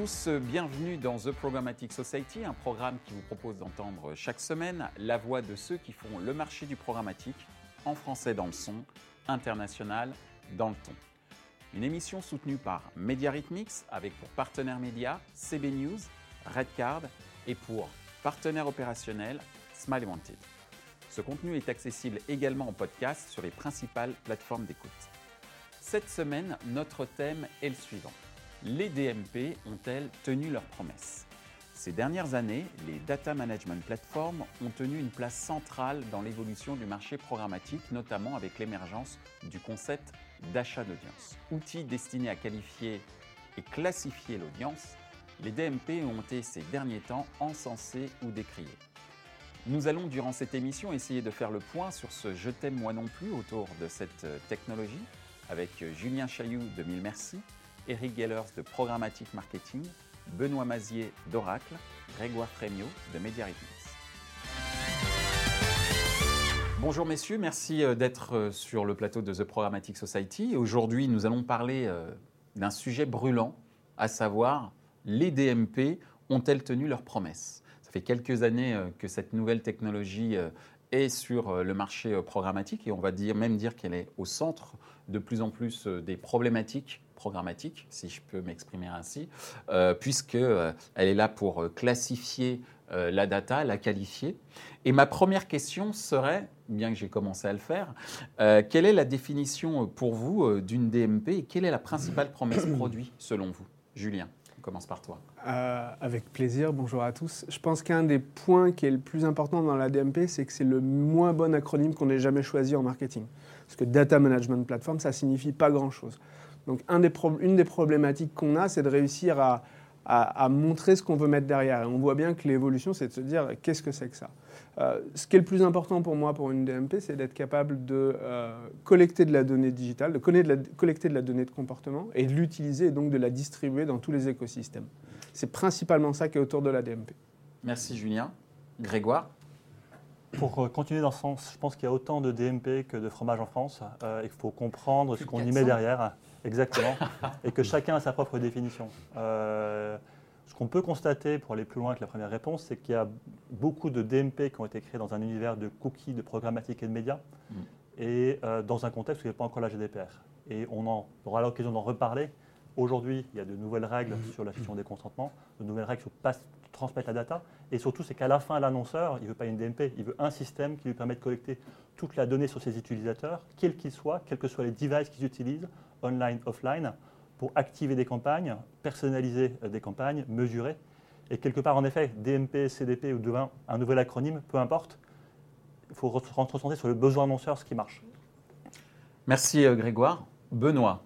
tous, bienvenue dans The Programmatic Society, un programme qui vous propose d'entendre chaque semaine la voix de ceux qui font le marché du programmatique en français dans le son, international dans le ton. Une émission soutenue par Media Rhythmix avec pour partenaire média CB News, Redcard et pour partenaire opérationnel Smile Wanted. Ce contenu est accessible également en podcast sur les principales plateformes d'écoute. Cette semaine, notre thème est le suivant. Les DMP ont-elles tenu leurs promesses? Ces dernières années, les data management platforms ont tenu une place centrale dans l'évolution du marché programmatique, notamment avec l'émergence du concept d'achat d'audience. Outils destinés à qualifier et classifier l'audience, les DMP ont été ces derniers temps encensés ou décriés. Nous allons durant cette émission essayer de faire le point sur ce Je t'aime moi non plus autour de cette technologie avec Julien Chailloux de Mille Merci, Eric Gellers de Programmatic Marketing, Benoît Mazier d'Oracle, Grégoire Frémiot de Mediarhythmics. Bonjour messieurs, merci euh, d'être euh, sur le plateau de The Programmatic Society. Aujourd'hui, nous allons parler euh, d'un sujet brûlant, à savoir les DMP ont-elles tenu leurs promesses? Ça fait quelques années que cette nouvelle technologie est sur le marché programmatique et on va dire, même dire qu'elle est au centre de plus en plus des problématiques programmatiques, si je peux m'exprimer ainsi, euh, puisqu'elle est là pour classifier la data, la qualifier. Et ma première question serait, bien que j'ai commencé à le faire, euh, quelle est la définition pour vous euh, d'une DMP et quelle est la principale promesse produit selon vous? Julien, on commence par toi. Euh, avec plaisir, bonjour à tous. Je pense qu'un des points qui est le plus important dans la DMP, c'est que c'est le moins bon acronyme qu'on ait jamais choisi en marketing. Parce que Data Management Platform, ça signifie pas grand-chose. Donc un des une des problématiques qu'on a, c'est de réussir à, à, montrer ce qu'on veut mettre derrière. Et on voit bien que l'évolution, c'est de se dire qu'est-ce que c'est que ça? Euh, ce qui est le plus important pour moi pour une DMP, c'est d'être capable de euh, collecter de la donnée digitale, de, de la, collecter de la donnée de comportement et de l'utiliser et donc de la distribuer dans tous les écosystèmes. C'est principalement ça qui est autour de la DMP. Merci Julien. Grégoire? Pour euh, continuer dans ce sens, je pense qu'il y a autant de DMP que de fromage en France et qu'il faut comprendre ce qu'on y met derrière. Exactement. et que chacun a sa propre définition. Euh, ce qu'on peut constater, pour aller plus loin que la première réponse, c'est qu'il y a beaucoup de DMP qui ont été créés dans un univers de cookies, de programmatique et de médias, mm. et euh, dans un contexte où il n'y a pas encore la GDPR. Et on, en, aura l'occasion d'en reparler. Aujourd'hui, il y a de nouvelles règles mm. sur la gestion des consentements, de nouvelles règles sur pas transmettre la data. Et surtout, c'est qu'à la fin, l'annonceur, il ne veut pas une DMP, il veut un système qui lui permet de collecter toute la donnée sur ses utilisateurs, quels qu'ils soient, quels que soient les devices qu'ils utilisent, online, offline, pour activer des campagnes, personnaliser euh, des campagnes, mesurer. Et quelque part, en effet, DMP, CDP ou demain, un nouvel acronyme, peu importe, il faut se concentrer sur le besoin annonceur, ce qui marche. Merci euh, Grégoire. Benoît.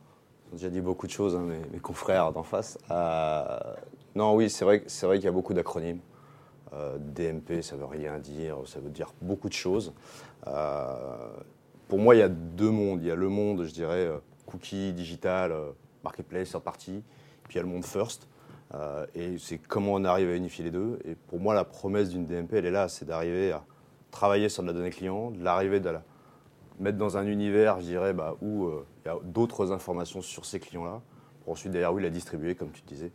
J'ai déjà dit beaucoup de choses, hein, mes, confrères d'en face. Euh, non, oui, c'est vrai, vrai qu'il y a beaucoup d'acronymes. DMP, ça veut rien dire, ça veut dire beaucoup de choses. pour moi, il y a deux mondes. Il y a le monde, je dirais, cookie, digital, euh, marketplace, third party. Puis il y a le monde first. Euh, et c'est comment on arrive à unifier les deux. Et pour moi, la promesse d'une DMP, elle est là, c'est d'arriver à travailler sur la donnée client, de l'arriver de la mettre dans un univers, je dirais, bah, où euh, il y a d'autres informations sur ces clients-là, pour ensuite derrière, oui, la distribuer, comme tu disais,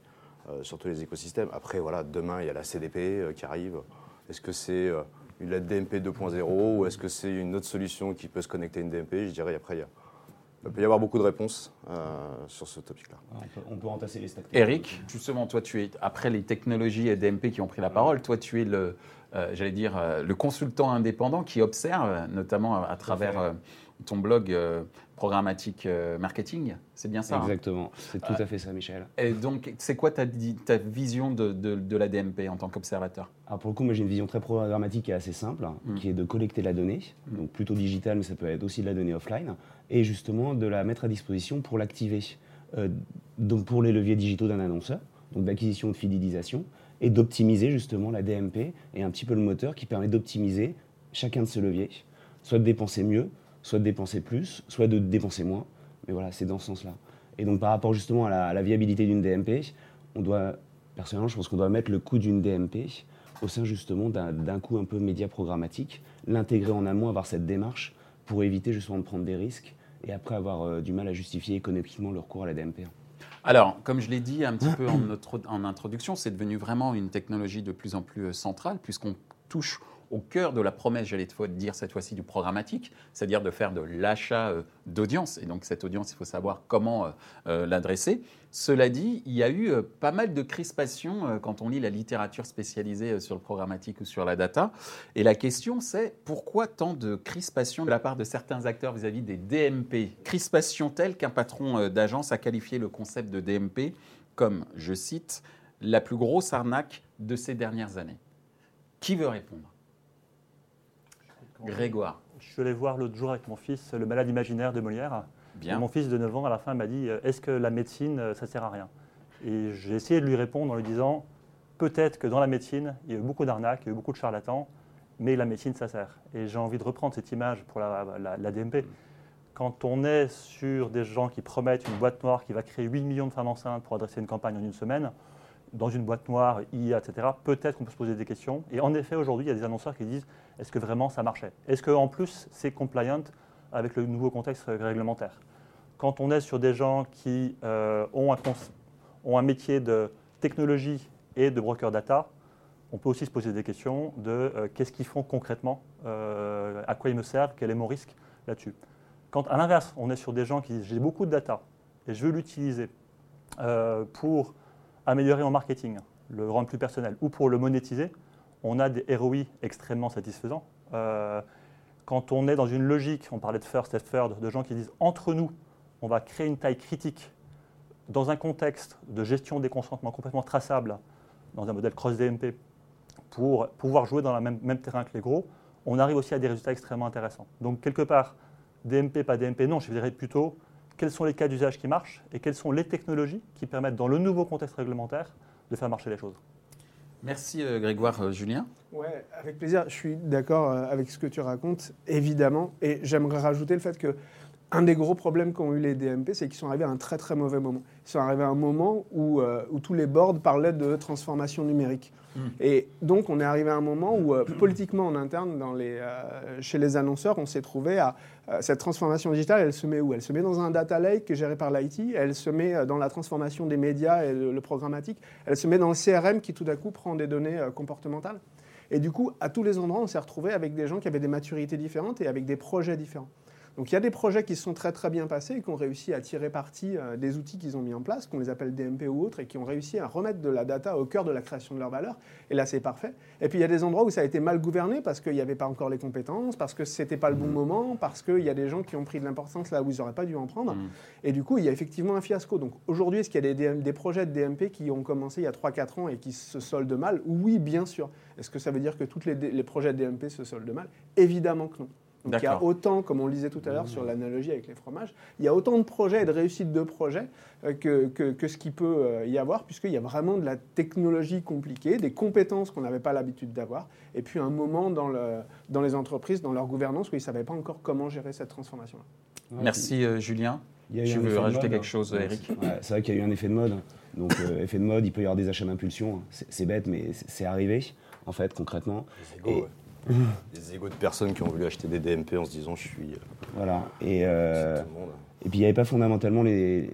sur tous les écosystèmes. Après, voilà, demain, il y a la CDP qui arrive. Est-ce que c'est une DMP 2.0 ou est-ce que c'est une autre solution qui peut se connecter à une DMP Je dirais, après, il y a il peut y avoir beaucoup de réponses euh, sur ce topic-là. On, peut, entasser les stacks. Eric, justement, toi, tu es, après les technologies et DMP qui ont pris la parole, toi, tu es le, euh, j'allais dire, euh, le consultant indépendant qui observe, notamment à, travers ton blog programmatique marketing. C'est bien ça hein? Exactement, c'est tout à fait ça, Michel. Et donc, c'est quoi ta, ta vision de, de, la DMP en tant qu'observateur? Alors, pour le coup, moi, j'ai une vision très programmatique et assez simple, hein, mm. qui est de collecter la donnée, mm. donc plutôt digitale, mais ça peut être aussi de la donnée offline et justement de la mettre à disposition pour l'activer. Euh, donc pour les leviers digitaux d'un annonceur, donc d'acquisition de fidélisation, et d'optimiser justement la DMP et un petit peu le moteur qui permet d'optimiser chacun de ces leviers, soit de dépenser mieux, soit de dépenser plus, soit de dépenser moins. Mais voilà, c'est dans ce sens-là. Et donc par rapport justement à la, viabilité d'une DMP, on doit, personnellement, je pense qu'on doit mettre le coût d'une DMP au sein justement d'un coût un peu média programmatique, l'intégrer en amont, avoir cette démarche pour éviter justement de prendre des risques et après avoir euh, du mal à justifier économiquement le recours à la DMP. Alors, comme je l'ai dit un petit peu en, en introduction, c'est devenu vraiment une technologie de plus en plus euh, centrale, puisqu'on touche au cœur de la promesse, j'allais te dire cette fois-ci, du programmatique, c'est-à-dire de faire de l'achat euh, d'audience. Et donc cette audience, il faut savoir comment euh, l'adresser. Cela dit, il y a eu pas mal de crispations quand on lit la littérature spécialisée sur le programmatique ou sur la data. Et la question, c'est pourquoi tant de crispations de la part de certains acteurs vis-à-vis des DMP Crispations telles qu'un patron d'agence a qualifié le concept de DMP comme, je cite, la plus grosse arnaque de ces dernières années. Qui veut répondre? Grégoire. Je suis allé voir l'autre jour avec mon fils Le malade imaginaire de Molière. Bien. mon fils de 9 ans, à la fin, m'a dit euh, Est-ce que la médecine, euh, ça sert à rien? Et j'ai essayé de lui répondre en lui disant Peut-être que dans la médecine, il y a eu beaucoup d'arnaques, il y a eu beaucoup de charlatans, mais la médecine, ça sert. Et j'ai envie de reprendre cette image pour la, la, DMP. Quand on est sur des gens qui promettent une boîte noire qui va créer 8 millions de femmes enceintes pour adresser une campagne en une semaine, dans une boîte noire, IA, etc., peut-être qu'on peut se poser des questions. Et en effet, aujourd'hui, il y a des annonceurs qui disent est-ce que vraiment ça marchait? Est-ce qu'en plus, c'est compliant avec le nouveau contexte réglementaire Quand on est sur des gens qui euh, ont, un, métier de technologie et de broker data, on peut aussi se poser des questions de euh, qu'est-ce qu'ils font concrètement, euh, à quoi ils me servent, quel est mon risque là-dessus. Quand à l'inverse, on est sur des gens qui disent j'ai beaucoup de data et je veux l'utiliser pour améliorer mon marketing, le rendre plus personnel, ou pour le monétiser, on a des ROI extrêmement satisfaisants. Quand on est dans une logique, on parlait de first et third, de gens qui disent entre nous, on va créer une taille critique dans un contexte de gestion des consentements complètement traçable, dans un modèle cross-DMP, pour pouvoir jouer dans le même, même, terrain que les gros, on arrive aussi à des résultats extrêmement intéressants. Donc quelque part, DMP, pas DMP, non, je dirais plutôt quels sont les cas d'usage qui marchent et quelles sont les technologies qui permettent, dans le nouveau contexte réglementaire, de faire marcher les choses? Merci euh, Grégoire. Euh, Julien Oui, avec plaisir. Je suis d'accord euh, avec ce que tu racontes, évidemment. Et j'aimerais rajouter le fait que un des gros problèmes qu'ont eu les DMP, c'est qu'ils sont arrivés à un très très mauvais moment. Ils sont arrivés à un moment où, où tous les boards parlaient de transformation numérique. Hmm. Et donc, on est arrivé à un moment où, euh, politiquement en interne, dans les, euh, chez les annonceurs, on s'est trouvé à euh, cette transformation digitale, elle se met où? Elle se met dans un data lake géré par l'IT, elle se met dans la transformation des médias et le, programmatique, elle se met dans le CRM qui tout à coup prend des données comportementales. Et du coup, à tous les endroits, on s'est retrouvé avec des gens qui avaient des maturités différentes et avec des projets différents. Donc il y a des projets qui se sont très très bien passés et qui ont réussi à tirer parti euh, des outils qu'ils ont mis en place, qu'on les appelle DMP ou autres, et qui ont réussi à remettre de la data au cœur de la création de leur valeur. Et là, c'est parfait. Et puis il y a des endroits où ça a été mal gouverné parce qu'il n'y avait pas encore les compétences, parce que ce n'était pas le bon mmh. moment, parce qu'il y a des gens qui ont pris de l'importance là où ils n'auraient pas dû en prendre. Mmh. Et du coup, il y a effectivement un fiasco. Donc aujourd'hui, est-ce qu'il y a des, des, projets de DMP qui ont commencé il y a 3-4 ans et qui se soldent mal? Oui, bien sûr. Est-ce que ça veut dire que tous les, les projets de DMP se soldent mal? Évidemment que non. Donc il y a autant, comme on le disait tout à l'heure sur l'analogie avec les fromages, il y a autant de projets et de réussites de projets euh, que, que, ce qui peut euh, y avoir, puisqu'il y a vraiment de la technologie compliquée, des compétences qu'on n'avait pas l'habitude d'avoir, et puis un moment dans, le, dans les entreprises, dans leur gouvernance, où ils ne savaient pas encore comment gérer cette transformation-là. Merci euh, Julien. tu veux rajouter quelque chose, Eric C'est vrai qu'il y a eu un effet de mode. Donc, effet de mode, il peut y avoir des achats d'impulsion. C'est bête, mais c'est arrivé, en fait, concrètement. Des égos de personnes qui ont voulu acheter des DMP en se disant je suis. Euh, voilà. Et, euh, et puis il n'y avait pas fondamentalement les,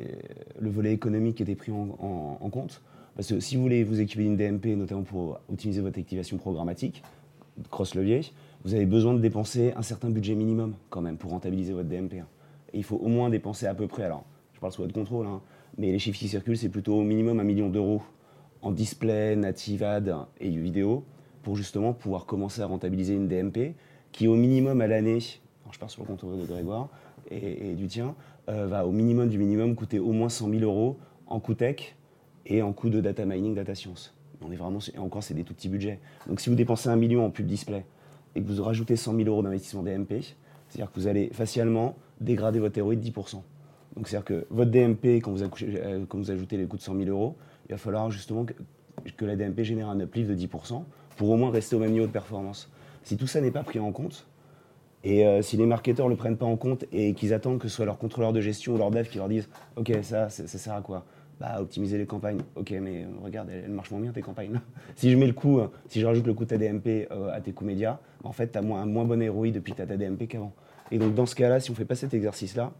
le volet économique qui était pris en, compte. Parce que si vous voulez vous équiper d'une DMP, notamment pour optimiser votre activation programmatique, cross-levier, vous avez besoin de dépenser un certain budget minimum quand même pour rentabiliser votre DMP. Et il faut au moins dépenser à peu près, alors je parle sous votre contrôle, hein, mais les chiffres qui circulent, c'est plutôt au minimum un million d'euros en display, native ad et vidéo pour justement pouvoir commencer à rentabiliser une DMP qui, au minimum à l'année, je pars sur le compte de Grégoire et, du tien, euh, va au minimum du minimum coûter au moins 100 000 euros en coût tech et en coût de data mining, data science. On est vraiment, et encore, c'est des tout petits budgets. Donc si vous dépensez un million en pub display et que vous rajoutez 100 000 euros d'investissement DMP, c'est-à-dire que vous allez facialement dégrader votre ROI de 10%. Donc c'est-à-dire que votre DMP, quand vous, euh, quand vous ajoutez les coûts de 100 000 euros, il va falloir justement que, que la DMP génère un uplift de 10% pour au moins rester au même niveau de performance. Si tout ça n'est pas pris en compte, et euh, si les marketeurs ne le prennent pas en compte et qu'ils attendent que ce soit leur contrôleur de gestion ou leur dev qui leur disent Ok, ça, ça, sert à quoi? Bah, optimiser les campagnes. Ok, mais euh, regarde, elles, marchent moins bien tes campagnes. si je mets le coût, euh, si je rajoute le coût de ta DMP à tes coûts médias, bah, en fait, tu as un moins bon ROI depuis ta, DMP qu'avant. Et donc, dans ce cas-là, si on ne fait pas cet exercice-là,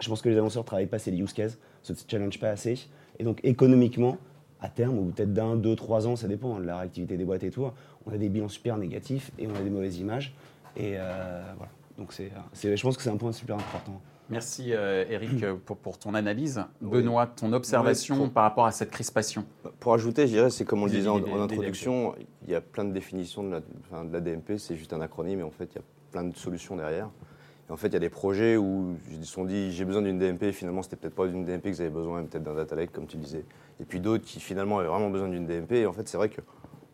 je pense que les annonceurs ne travaillent pas assez les use cases se challenge pas assez. Et donc économiquement, à terme, ou peut-être d'un, deux, trois ans, ça dépend de la réactivité des boîtes et tout, on a des bilans super négatifs et on a des mauvaises images. Et voilà. Donc c'est, je pense que c'est un point super important. Merci euh, Eric euh, pour, pour, ton analyse. Benoît, ton observation par rapport à cette crispation Pour ajouter, je dirais, c'est comme on le disait en, introduction, il y a plein de définitions de la, de la DMP, c'est juste un acronyme, et en fait, il y a plein de solutions derrière. Et en fait, il y a des projets où ils se sont dit j'ai besoin d'une DMP, finalement, c'était peut-être pas d'une DMP que vous avez besoin, peut-être d'un data lake, comme tu disais. Et puis d'autres qui finalement avaient vraiment besoin d'une DMP. Et en fait, c'est vrai que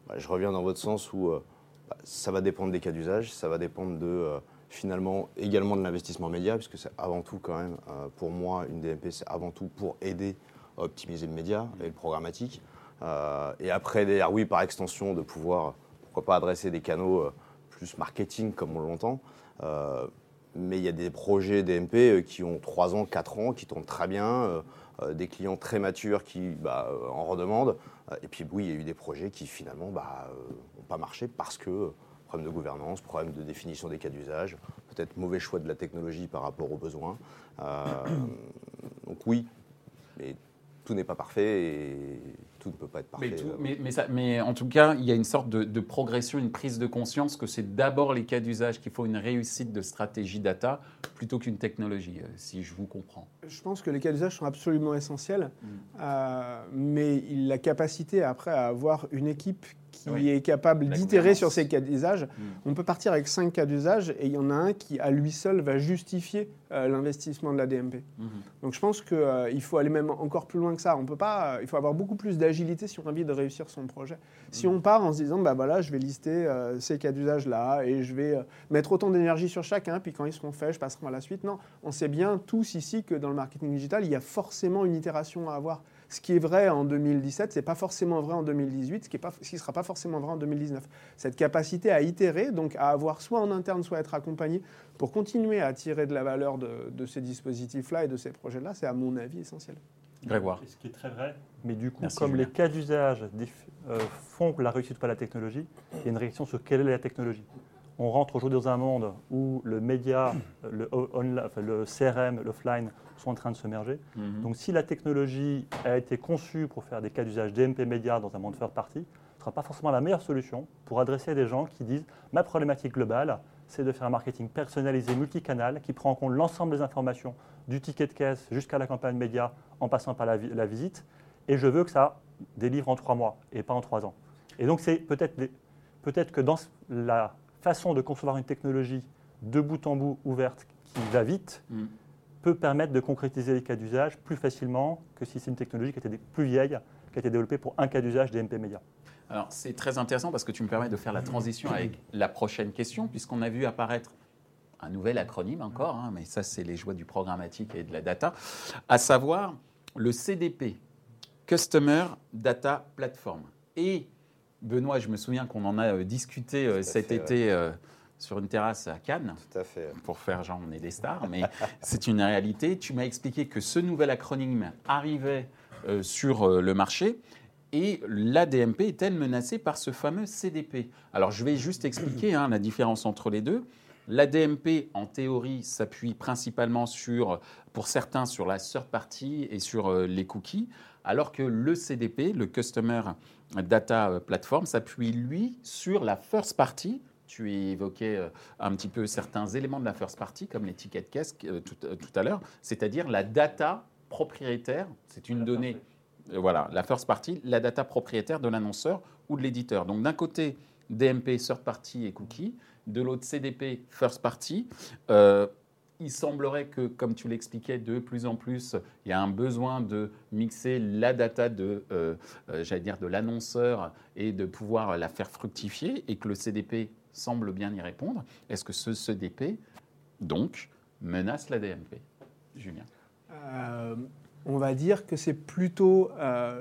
bah, je reviens dans votre sens où euh, bah, ça va dépendre des cas d'usage, ça va dépendre de finalement également de l'investissement média, puisque c'est avant tout quand même, euh, pour moi, une DMP, c'est avant tout pour aider à optimiser le média et le programmatique. Euh, et après, derrière, oui, par extension, de pouvoir, pourquoi pas, adresser des canaux euh, plus marketing, comme on l'entend. Mais il y a des projets DMP qui ont 3 ans, 4 ans, qui tournent très bien, des clients très matures qui bah, en redemandent. et puis, oui, il y a eu des projets qui finalement n'ont bah, pas marché parce que problème de gouvernance, problème de définition des cas d'usage, peut-être mauvais choix de la technologie par rapport aux besoins. Euh, donc oui, tout n'est pas parfait et tout ne peut pas être parfait. Mais, euh. mais, en tout cas, il y a une sorte de, progression, une prise de conscience que c'est d'abord les cas d'usage qu'il faut une réussite de stratégie data plutôt qu'une technologie, euh, si je vous comprends. Je pense que les cas d'usage sont absolument essentiels, mm. mais la capacité après à avoir une équipe qui est capable d'itérer sur ces cas d'usage. Hmm. On peut partir avec cinq cas d'usage et il y en a un qui, à lui seul, va justifier euh, l'investissement de la DMP. Hmm. Donc je pense qu'il euh, faut aller même encore plus loin que ça. On peut pas, il faut avoir beaucoup plus d'agilité si on a envie de réussir son projet. Si hmm. on part en se disant, bah voilà, je vais lister euh, ces cas d'usage là et je vais mettre autant d'énergie sur chacun, puis quand ils seront faits, je passerai à la suite. Non, on sait bien tous ici que dans le marketing digital, il y a forcément une itération à avoir. Ce qui est vrai en 2017, ce n'est pas forcément vrai en 2018, ce qui ne sera pas forcément vrai en 2019. Cette capacité à itérer, donc à avoir soit en interne, soit à être accompagné pour continuer à tirer de la valeur de, ces dispositifs-là et de ces projets-là, c'est à mon avis essentiel. Grégoire. Ce qui est très vrai, mais du coup, comme les cas d'usage euh, font la réussite pas la technologie, il y a une réaction sur quelle est la technologie on rentre aujourd'hui dans un monde où le média, le, le CRM, l'offline sont en train de se merger. Mhm. Donc si la technologie a été conçue pour faire des cas d'usage DMP média dans un monde third party, ce ne sera pas forcément la meilleure solution pour adresser des gens qui disent ma problématique globale, c'est de faire un marketing personnalisé multicanal qui prend en compte l'ensemble des informations du ticket de caisse jusqu'à la campagne média en passant par la, la, visite. Et je veux que ça délivre en trois mois et pas en trois ans. Et donc c'est peut-être peut que dans la façon de concevoir une technologie de bout en bout ouverte qui va vite mm. peut permettre de concrétiser les cas d'usage plus facilement que si c'est une technologie qui était plus vieille, qui a été développée pour un cas d'usage des MP Media. Alors c'est très intéressant parce que tu me permets de faire la transition avec la prochaine question, puisqu'on a vu apparaître un nouvel acronyme encore, hein, mais ça c'est les joies du programmatique et de la data, à savoir le CDP, Customer Data Platform. Et Benoît, je me souviens qu'on en a euh, discuté euh, cet été euh, sur une terrasse à Cannes. Tout à fait. Pour faire genre, on est des stars, mais c'est une réalité. Tu m'as expliqué que ce nouvel acronyme arrivait sur le marché. Et l'ADMP est-elle menacée par ce fameux CDP Alors je vais juste expliquer hein, la différence entre les deux. L'ADMP, en théorie, s'appuie principalement sur, pour certains, sur la third party et sur les cookies, alors que le CDP, le Customer Data Platform s'appuie, lui, sur la first party. Tu évoquais euh, un petit peu certains éléments de la first party, comme les tickets de caisse euh, euh, tout, à l'heure, c'est-à-dire la data propriétaire. C'est une donnée, voilà, la first party, la data propriétaire de l'annonceur ou de l'éditeur. Donc d'un côté, DMP, third party et cookie, de l'autre, CDP, first party il semblerait que, comme tu l'expliquais, de plus en plus, il y a un besoin de mixer la data de, euh, euh, de l'annonceur et de pouvoir la faire fructifier, et que le CDP semble bien y répondre. Est-ce que ce CDP, donc, menace la DMP Julien? Euh, On va dire que c'est plutôt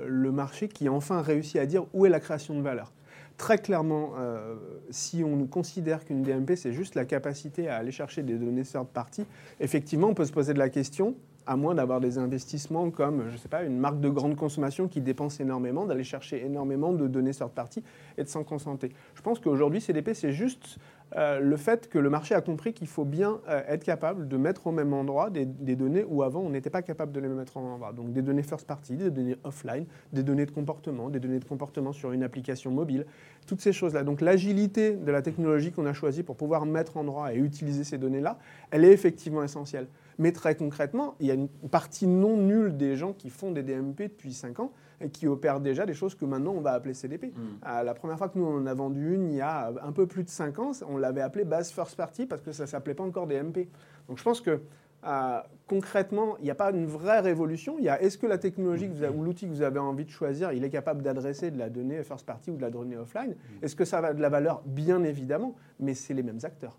le marché qui enfin réussit à dire où est la création de valeur très clairement, euh, si on considère qu'une DMP, c'est juste la capacité à aller chercher des données third party, effectivement, on peut se poser de la question à moins d'avoir des investissements comme, je sais pas, une marque de grande consommation qui dépense énormément, d'aller chercher énormément de données sur partie et de s'en concentrer. Je pense qu'aujourd'hui, CDP, c'est juste euh, le fait que le marché a compris qu'il faut bien euh, être capable de mettre au même endroit des, données où avant on n'était pas capable de les mettre en endroit. Donc des données first party, des données offline, des données de comportement, des données de comportement sur une application mobile, toutes ces choses-là. Donc l'agilité de la technologie qu'on a choisie pour pouvoir mettre en endroit et utiliser ces données-là, elle est effectivement essentielle. Mais très concrètement, il y a une partie non nulle des gens qui font des DMP depuis 5 ans et qui opèrent déjà des choses que maintenant on va appeler CDP. Mm. Euh, la première fois que nous on en a vendu une, il y a un peu plus de 5 ans, on l'avait appelée base first party parce que ça ne s'appelait pas encore DMP. Donc je pense que euh, concrètement, il n'y a pas une vraie révolution. Il y a est-ce que la technologie ou l'outil que vous avez envie de choisir, il est capable d'adresser de la donnée first party ou de la donnée offline? Mm. Est-ce que ça va de la valeur? Bien évidemment, mais c'est les mêmes acteurs.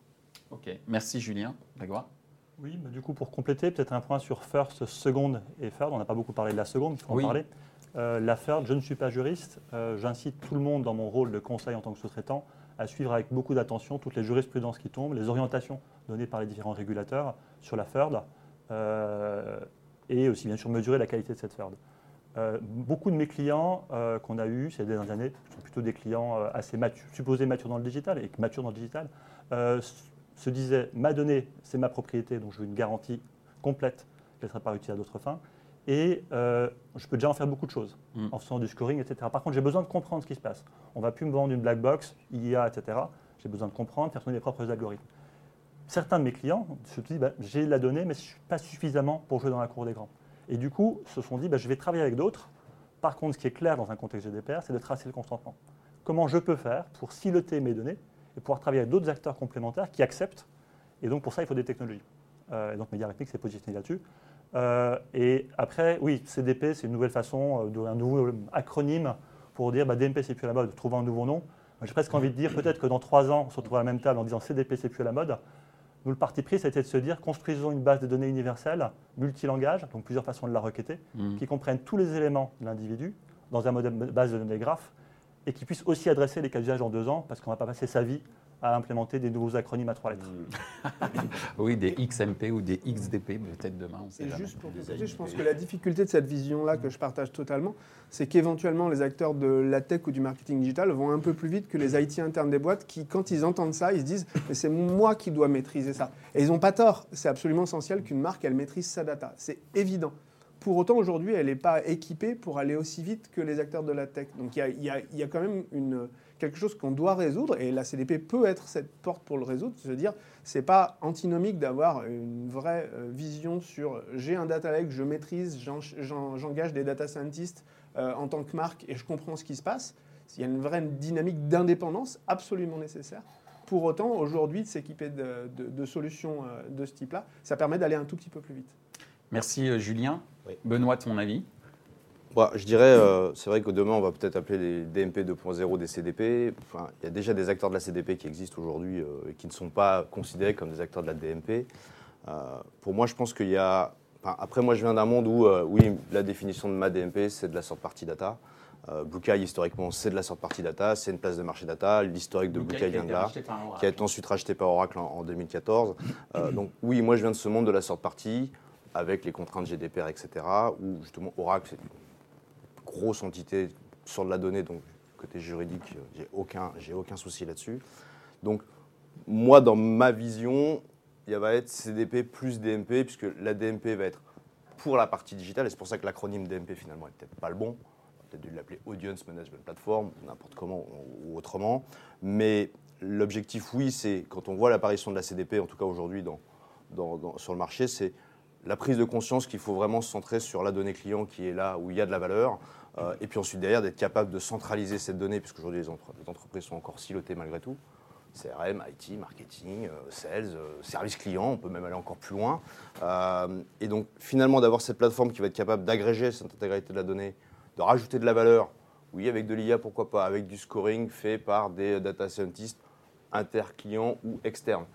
Ok, merci Julien. Grégoire oui, mais du coup, pour compléter, peut-être un point sur first, seconde et third. On n'a pas beaucoup parlé de la seconde, il faut en parler. Euh, la third, je ne suis pas juriste. Euh, j'incite tout le monde dans mon rôle de conseil en tant que sous-traitant à suivre avec beaucoup d'attention toutes les jurisprudences qui tombent, les orientations données par les différents régulateurs sur la third, euh, et aussi bien sûr mesurer la qualité de cette third. beaucoup de mes clients qu'on a eus ces dernières années sont plutôt des clients assez supposés matures dans le digital et matures dans le digital, se disait ma donnée, c'est ma propriété, donc je veux une garantie complète qu'elle ne sera pas utilisée à d'autres fins. Et euh, je peux déjà en faire beaucoup de choses, mm. en faisant du scoring, etc. Par contre, j'ai besoin de comprendre ce qui se passe. On ne va plus me vendre une black box, IA, etc. J'ai besoin de comprendre, faire tourner mes propres algorithmes. Certains de mes clients se disent bah, j'ai la donnée, mais je ne suis pas suffisamment pour jouer dans la cour des grands. Et du coup, se sont dit bah, je vais travailler avec d'autres. Par contre, ce qui est clair dans un contexte GDPR, c'est de tracer le consentement. Comment je peux faire pour siloter mes données et pouvoir travailler avec d'autres acteurs complémentaires qui acceptent. Et donc pour ça, il faut des technologies. Euh, et donc MediaRhythmic s'est positionné là-dessus. Euh, et après, oui, CDP, c'est une nouvelle façon, euh, un nouveau acronyme pour dire bah, DMP, c'est plus à la mode, trouver un nouveau nom. J'ai presque envie de dire, peut-être que dans trois ans, on se retrouvera à la même table en disant CDP, c'est plus à la mode. Nous, le parti pris, c'était de se dire construisons une base de données universelle, multilangage, donc plusieurs façons de la requêter, mmh. qui comprennent tous les éléments de l'individu dans un modèle base de données graph et qui puisse aussi adresser les cas d'usage en deux ans, parce qu'on ne va pas passer sa vie à implémenter des nouveaux acronymes à trois lettres. oui, des XMP ou des XDP, peut-être demain. On sait et juste pour compléter, je pense que la difficulté de cette vision-là, que je partage totalement, c'est qu'éventuellement les acteurs de la tech ou du marketing digital vont un peu plus vite que les IT internes des boîtes qui, quand ils entendent ça, ils se disent mais c'est moi qui dois maîtriser ça. Et ils n'ont pas tort. C'est absolument essentiel qu'une marque, elle maîtrise sa data. C'est évident. Pour autant, aujourd'hui, elle n'est pas équipée pour aller aussi vite que les acteurs de la tech. Donc il y, y a, quand même une, quelque chose qu'on doit résoudre, et la CDP peut être cette porte pour le résoudre, se dire, c'est pas antinomique d'avoir une vraie euh, vision sur j'ai un data lake, je maîtrise, j'engage des data scientists euh, en tant que marque et je comprends ce qui se passe. Il y a une vraie dynamique d'indépendance absolument nécessaire. Pour autant, aujourd'hui, de s'équiper de, solutions euh, de ce type-là, ça permet d'aller un tout petit peu plus vite. Merci Julien. Benoît, ton avis bah, je dirais, euh, c'est vrai que demain, on va peut-être appeler les DMP 2.0 des CDP. Enfin, il y a déjà des acteurs de la CDP qui existent aujourd'hui euh, et qui ne sont pas considérés comme des acteurs de la DMP. Euh, pour moi, je pense qu'il y a. après, moi, je viens d'un monde où, oui, la définition de ma DMP, c'est de la sorte partie data. Bluekai, historiquement, c'est de la sorte partie data, c'est une place de marché data. L'historique de Bluekai vient de là, qui a été ensuite racheté par Oracle en, en 2014. donc, oui, moi, je viens de ce monde de la sorte partie avec les contraintes GDPR, etc., où justement Oracle, c'est grosse entité sur de la donnée, donc côté juridique, j'ai aucun, j'ai aucun souci là-dessus. Donc, moi, dans ma vision, il va être CDP plus DMP, puisque la DMP va être pour la partie digitale, et c'est pour ça que l'acronyme DMP finalement n'est peut-être pas le bon. Peut-être dû l'appeler Audience Management Platform, n'importe comment ou autrement. Mais l'objectif, oui, c'est quand on voit l'apparition de la CDP, en tout cas aujourd'hui dans, sur le marché, c'est la prise de conscience qu'il faut vraiment se centrer sur la donnée client qui est là où il y a de la valeur, euh, et puis ensuite, derrière, d'être capable de centraliser cette donnée, puisqu'aujourd'hui, les, les entreprises sont encore silotées malgré tout. CRM, IT, marketing, euh, sales, euh, service client, on peut même aller encore plus loin. et donc, finalement, d'avoir cette plateforme qui va être capable d'agréger cette intégralité de la donnée, de rajouter de la valeur, oui, avec de l'IA, pourquoi pas, avec du scoring fait par des data scientists inter-clients ou externes.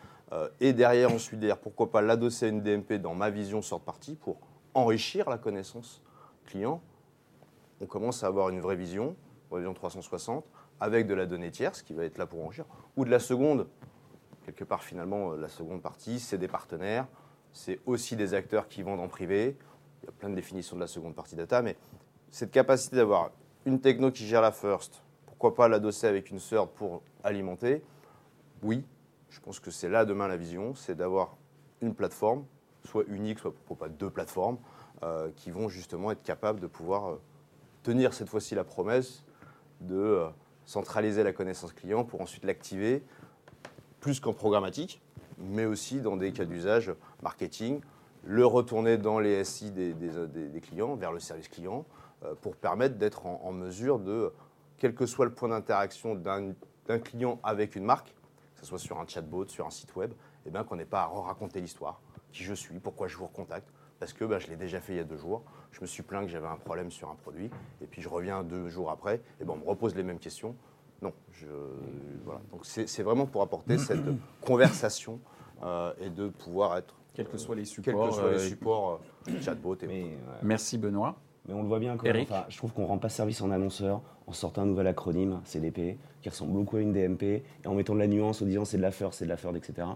Et derrière, ensuite, derrière, pourquoi pas l'adosser à une DMP dans ma vision sorte partie pour enrichir la connaissance client on commence à avoir une vraie vision, une vision 360, avec de la donnée tierce qui va être là pour enrichir, ou de la seconde. Quelque part, finalement, la seconde partie, c'est des partenaires, c'est aussi des acteurs qui vendent en privé. Il y a plein de définitions de la seconde partie data, mais cette capacité d'avoir une techno qui gère la first, pourquoi pas l'adosser avec une third pour alimenter? Oui, je pense que c'est là demain la vision, c'est d'avoir une plateforme, soit unique, soit pourquoi pas deux plateformes, euh, qui vont justement être capables de pouvoir euh, tenir cette fois-ci la promesse de euh, centraliser la connaissance client pour ensuite l'activer plus qu'en programmatique, mais aussi dans des cas d'usage marketing, le retourner dans les SI des, clients, vers le service client, pour permettre d'être en, mesure de, quel que soit le point d'interaction d'un client avec une marque, que ce soit sur un chatbot, sur un site web, eh bien, qu'on n'ait pas à raconter l'histoire, qui je suis, pourquoi je vous recontacte, parce que bah, je l'ai déjà fait il y a deux jours. Je me suis plaint que j'avais un problème sur un produit, et puis je reviens deux jours après, et ben, on me repose les mêmes questions. Non, je, voilà. Donc c'est vraiment pour apporter cette conversation euh, et de pouvoir être. Quels que soient les supports. Quels que soient les euh, supports, euh, chatbot et Merci Benoît. Mais on le voit bien quand même. je trouve qu'on ne rend pas service en annonceur en sortant un nouvel acronyme, CDP, qui ressemble beaucoup à une DMP, et en mettant de la nuance en disant c'est de la FER, c'est de la FER, etc.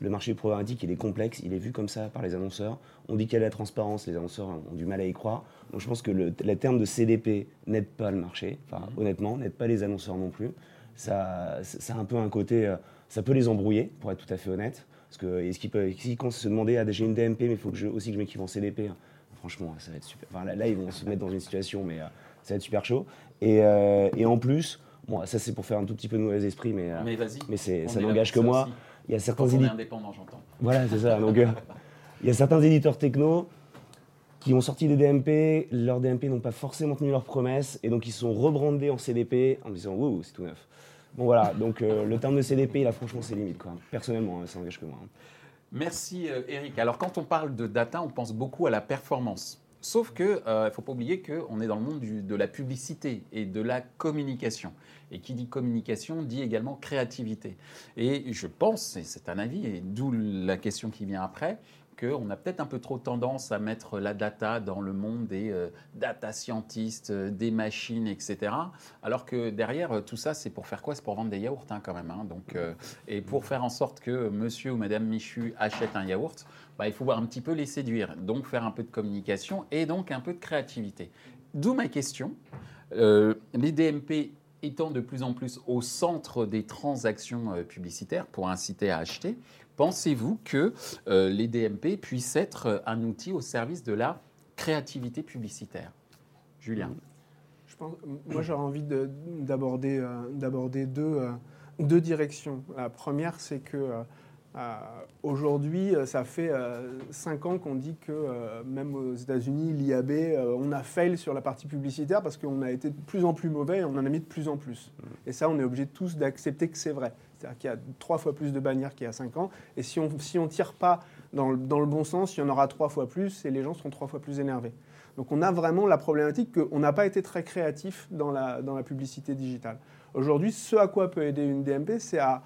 Le marché programmatique, il est complexe, il est vu comme ça par les annonceurs. On dit qu'il y a la transparence, les annonceurs ont du mal à y croire. Donc je pense que le, terme de CDP n'aide pas le marché, enfin mhm. honnêtement, n'aide pas les annonceurs non plus. Ça, ça a un peu un côté, euh, ça peut les embrouiller, pour être tout à fait honnête. Parce que est-ce qu'ils peuvent, se demander, ah j'ai une DMP, mais il faut que je, aussi que je m'équipe en CDP. Franchement, ça va être super. Enfin, là, ils vont se mettre dans une situation, mais euh, ça va être super chaud. Et, euh, et en plus, bon, ça c'est pour faire un tout petit peu de mauvais esprit, mais, mais, mais ça n'engage que moi. Il y a certains éditeurs. j'entends. Voilà, c'est ça. Donc, euh, il y a certains éditeurs techno qui ont sorti des DMP, leurs DMP n'ont pas forcément tenu leurs promesses, et donc ils sont rebrandés en CDP en disant Wouh, c'est tout neuf. Bon voilà, donc euh, le terme de CDP, là franchement c'est limite, quoi. personnellement, hein, ça n'engage que moi. Hein. Merci euh, Eric. Alors quand on parle de data, on pense beaucoup à la performance. Sauf qu'il ne euh, faut pas oublier qu'on est dans le monde de la publicité et de la communication. Et qui dit communication dit également créativité. Et je pense, et c'est un avis, et d'où la question qui vient après, qu'on a peut-être un peu trop tendance à mettre la data dans le monde des euh, data scientists, euh, des machines, etc. Alors que derrière, euh, tout ça, c'est pour faire quoi? C'est pour vendre des yaourts hein, quand même. Hein. Donc, et pour faire en sorte que monsieur ou madame Michu achète un yaourt, bah, il faut voir un petit peu les séduire. Donc faire un peu de communication et donc un peu de créativité. D'où ma question. les DMP étant de plus en plus au centre des transactions publicitaires pour inciter à acheter, Pensez-vous que euh, les DMP puissent être euh, un outil au service de la créativité publicitaire? Julien. Pense, Moi, j'aurais envie d'aborder euh, deux, directions. La première, c'est que aujourd'hui, ça fait cinq ans qu'on dit que même aux États-Unis, l'IAB, on a fail sur la partie publicitaire parce qu'on a été de plus en plus mauvais et on en a mis de plus en plus. Mmh. Et ça, on est obligé tous d'accepter que c'est vrai. C'est-à-dire qu'il y a trois fois plus de bannières qu'il y a cinq ans. Et si on si ne tire pas dans le, dans le, bon sens, il y en aura trois fois plus et les gens seront trois fois plus énervés. Donc on a vraiment la problématique qu'on n'a pas été très créatif dans la, dans la publicité digitale. Aujourd'hui, ce à quoi peut aider une DMP, c'est à,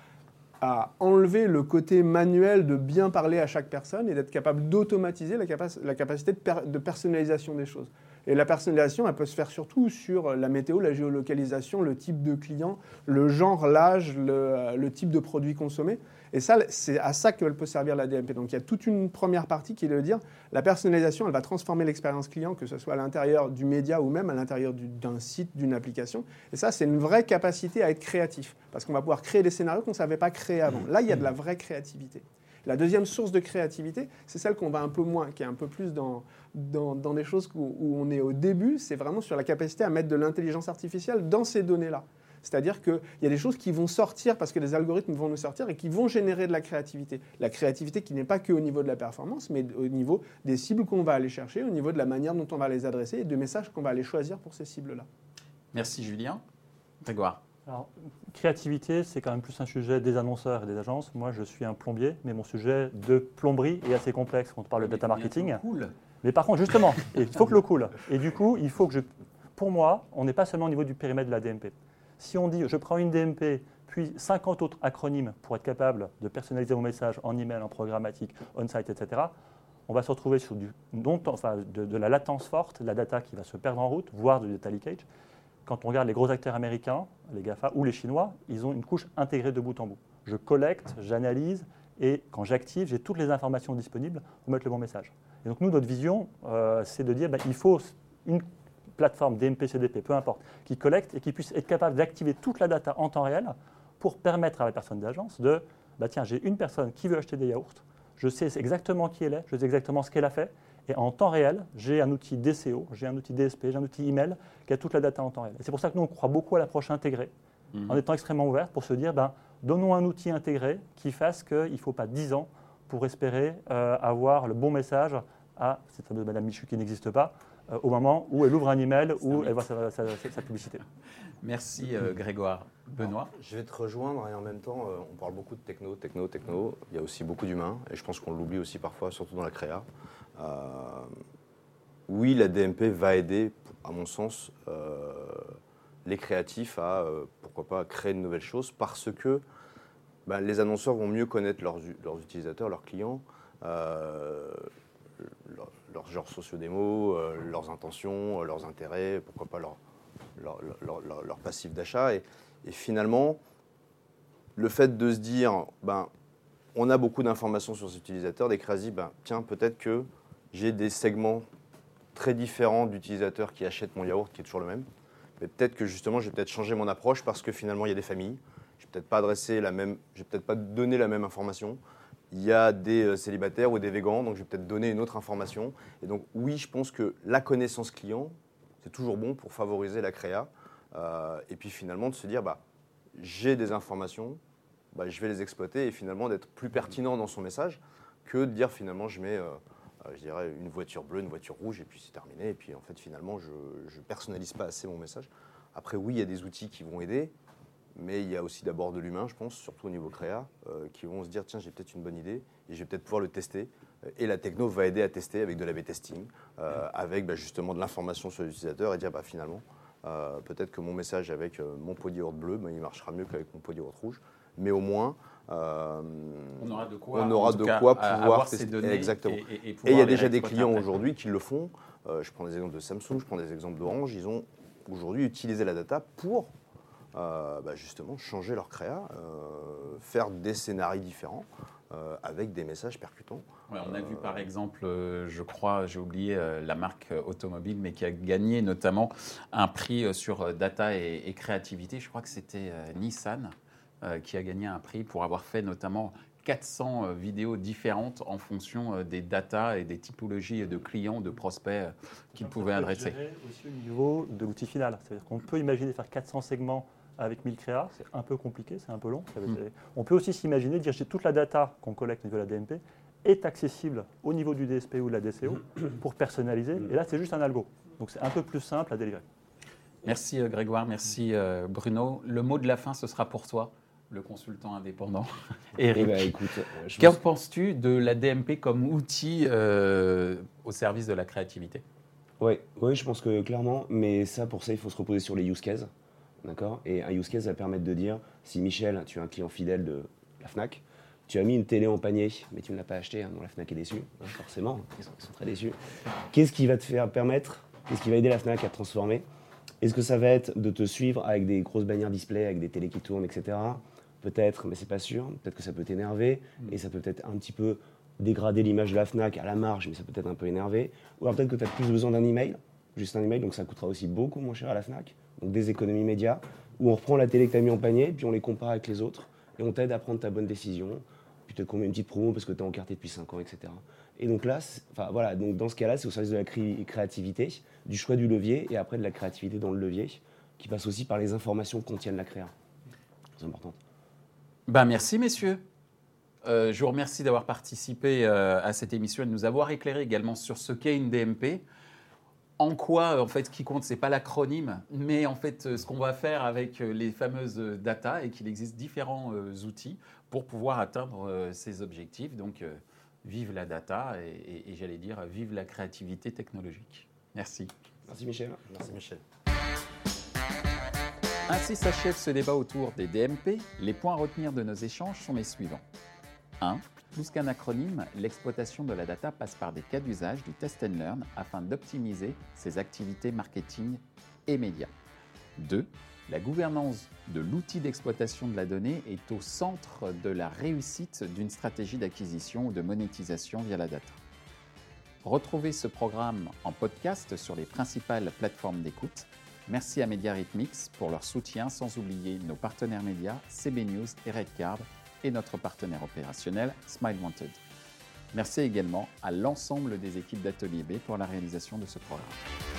à, enlever le côté manuel de bien parler à chaque personne et d'être capable d'automatiser la, capacité de personnalisation des choses. Et la personnalisation, elle peut se faire surtout sur la météo, la géolocalisation, le type de client, le genre, l'âge, le, type de produit consommé. Et ça, c'est à ça qu'elle peut servir la DMP. Donc il y a toute une première partie qui est de dire la personnalisation, elle va transformer l'expérience client, que ce soit à l'intérieur du média ou même à l'intérieur d'un site, d'une application. Et ça, c'est une vraie capacité à être créatif, parce qu'on va pouvoir créer des scénarios qu'on ne savait pas créer avant. Là, il y a de la vraie créativité. La deuxième source de créativité, c'est celle qu'on va un peu moins, qui est un peu plus dans, dans, des choses où, on est au début, c'est vraiment sur la capacité à mettre de l'intelligence artificielle dans ces données-là. C'est-à-dire qu'il y a des choses qui vont sortir parce que les algorithmes vont nous sortir et qui vont générer de la créativité. La créativité qui n'est pas que au niveau de la performance, mais au niveau des cibles qu'on va aller chercher, au niveau de la manière dont on va les adresser et de messages qu'on va aller choisir pour ces cibles-là. Merci Julien. Grégoire. Alors, créativité, c'est quand même plus un sujet des annonceurs et des agences. Moi, je suis un plombier, mais mon sujet de plomberie est assez complexe quand on parle de data marketing. Cool. Mais par contre, justement, il faut que l'eau coule. Et du coup, il faut que je. Pour moi, on n'est pas seulement au niveau du périmètre de la DMP. Si on dit je prends une DMP, puis 50 autres acronymes pour être capable de personnaliser mon message en email, en programmatique, on-site, etc., on va se retrouver sur du de, la latence forte, de la data qui va se perdre en route, voire du data leakage. Quand on regarde les gros acteurs américains, les GAFA ou les Chinois, ils ont une couche intégrée de bout en bout. Je collecte, j'analyse Et quand j'active, j'ai toutes les informations disponibles pour mettre le bon message. Et donc nous, notre vision, euh, c'est de dire, bah, il faut une plateforme DMP, CDP, peu importe, qui collecte et qui puisse être capable d'activer toute la data en temps réel pour permettre à la personne d'agence de, bah, tiens, j'ai une personne qui veut acheter des yaourts, je sais exactement qui elle est, je sais exactement ce qu'elle a fait, et en temps réel, j'ai un outil DCO, j'ai un outil DSP, j'ai un outil email qui a toute la data en temps réel. c'est pour ça que nous, on croit beaucoup à l'approche intégrée, mhm. en étant extrêmement ouvert pour se dire, ben, donnons un outil intégré qui fasse qu'il ne faut pas 10 ans pour espérer euh, avoir le bon message à cette fameuse Madame Michu qui n'existe pas, au moment où elle ouvre un email ou elle voit sa, publicité. Merci euh, Grégoire. Benoît Je vais te rejoindre et en même temps, on parle beaucoup de techno, techno, techno. Il y a aussi beaucoup d'humains et je pense qu'on l'oublie aussi parfois, surtout dans la créa. Euh, oui, la DMP va aider, à mon sens, euh, les créatifs à, euh, pourquoi pas, créer de nouvelles choses parce que ben, les annonceurs vont mieux connaître leurs, utilisateurs, leurs clients, leurs genres sociodémos, leurs intentions, leurs intérêts, pourquoi pas leur, leur, passif d'achat. Et, finalement, le fait de se dire, ben, on a beaucoup d'informations sur ces utilisateurs, créatifs, ben, tiens, peut-être que j'ai des segments très différents d'utilisateurs qui achètent mon yaourt, qui est toujours le même. Mais peut-être que justement, je vais peut-être changer mon approche parce que finalement, il y a des familles. Je vais peut-être pas adresser la même, je vais peut-être pas donner la même information. Il y a des euh, célibataires ou des végans, donc je vais peut-être donner une autre information. Et donc oui, je pense que la connaissance client, c'est toujours bon pour favoriser la créa. Euh, et puis finalement de se dire, bah, j'ai des informations, bah, je vais les exploiter et finalement d'être plus pertinent dans son message que de dire finalement je mets euh, je dirais, une voiture bleue, une voiture rouge, et puis c'est terminé. Et puis en fait, finalement, je ne personnalise pas assez mon message. Après, oui, il y a des outils qui vont aider, mais il y a aussi d'abord de l'humain, je pense, surtout au niveau créa, euh, qui vont se dire, tiens, j'ai peut-être une bonne idée, et je vais peut-être pouvoir le tester. Et la techno va aider à tester avec de l'AB testing, euh, avec bah, justement de l'information sur l'utilisateur, et dire, bah, finalement, peut-être que mon message avec mon de bleu, bah, il marchera mieux qu'avec mon de rouge. Mais au moins, euh, on aura de quoi, on aura de quoi pouvoir ces données. Exactement. Et, il y a déjà des clients aujourd'hui qui le font. Euh, je prends des exemples de Samsung, je prends des exemples d'Orange. Ils ont aujourd'hui utilisé la data pour euh, bah, justement changer leur créa, faire des scénarios différents avec des messages percutants. on a vu par exemple, je crois, j'ai oublié la marque automobile, mais qui a gagné notamment un prix sur data et créativité. Je crois que c'était Nissan. Euh, qui a gagné un prix pour avoir fait notamment 400 euh, vidéos différentes en fonction euh, des datas et des typologies de clients, de prospects qu'il pouvait adresser. aussi au niveau de l'outil final. C'est-à-dire qu'on peut imaginer faire 400 segments avec 1000 créas, c'est un peu compliqué, c'est un peu long. Hmm. On peut aussi s'imaginer dire que toute la data qu'on collecte au niveau de la DMP est accessible au niveau du DSP ou de la DCO pour personnaliser. Et là, c'est juste un algo. Donc c'est un peu plus simple à délivrer. Merci Grégoire, merci Bruno. Le mot de la fin, ce sera pour toi le consultant indépendant. Eric, eh ben, écoute, euh, qu'en penses-tu de la DMP comme outil euh, au service de la créativité? Oui, oui, je pense que clairement, mais ça, pour ça, il faut se reposer sur les use cases. D'accord? Et un use case va permettre de dire si Michel, tu es un client fidèle de la Fnac, tu as mis une télé en panier, mais tu ne l'as pas acheté, hein, la Fnac est déçue, hein, forcément, ils sont, ils sont, très déçus. Qu'est-ce qui va te faire permettre, qu'est-ce qui va aider la Fnac à transformer? Est-ce que ça va être de te suivre avec des grosses bannières display, avec des télés qui tournent, etc. Peut-être, mais c'est pas sûr. Peut-être que ça peut t'énerver mm. et ça peut peut-être un petit peu dégrader l'image de la Fnac à la marge, mais ça peut être un peu énervé. Ou alors peut-être que tu as plus besoin d'un email, juste un email, donc ça coûtera aussi beaucoup moins cher à la Fnac. Donc des économies médias, où on reprend la télé que tu as mis en panier, puis on les compare avec les autres, et on t'aide à prendre ta bonne décision. Puis qu'on met une petite promo parce que tu es encarté depuis 5 ans, etc. Et donc là, enfin voilà, donc dans ce cas-là, c'est au service de la créativité, du choix du levier, et après de la créativité dans le levier, qui passe aussi par les informations que contiennent la créa. C'est important. Ben, merci, messieurs. Euh, je vous remercie d'avoir participé euh, à cette émission et de nous avoir éclairé également sur ce qu'est une DMP. En quoi, en fait, ce qui compte, ce n'est pas l'acronyme, mais en fait, euh, ce qu'on va faire avec les fameuses data et qu'il existe différents outils pour pouvoir atteindre ces objectifs. Donc, vive la data et j'allais dire, vive la créativité technologique. Merci. Merci Michel. Merci Michel. Ainsi s'achève ce débat autour des DMP. Les points à retenir de nos échanges sont les suivants. 1. Plus qu'un acronyme, l'exploitation de la data passe par des cas d'usage du test and learn afin d'optimiser ses activités marketing et médias. 2. La gouvernance de l'outil d'exploitation de la donnée est au centre de la réussite d'une stratégie d'acquisition ou de monétisation via la data. Retrouvez ce programme en podcast sur les principales plateformes d'écoute. Merci à Media Rhythmix pour leur soutien, sans oublier nos partenaires médias CB News et Redcard et notre partenaire opérationnel Smile Wanted. Merci également à l'ensemble des équipes d'Atelier B pour la réalisation de ce programme.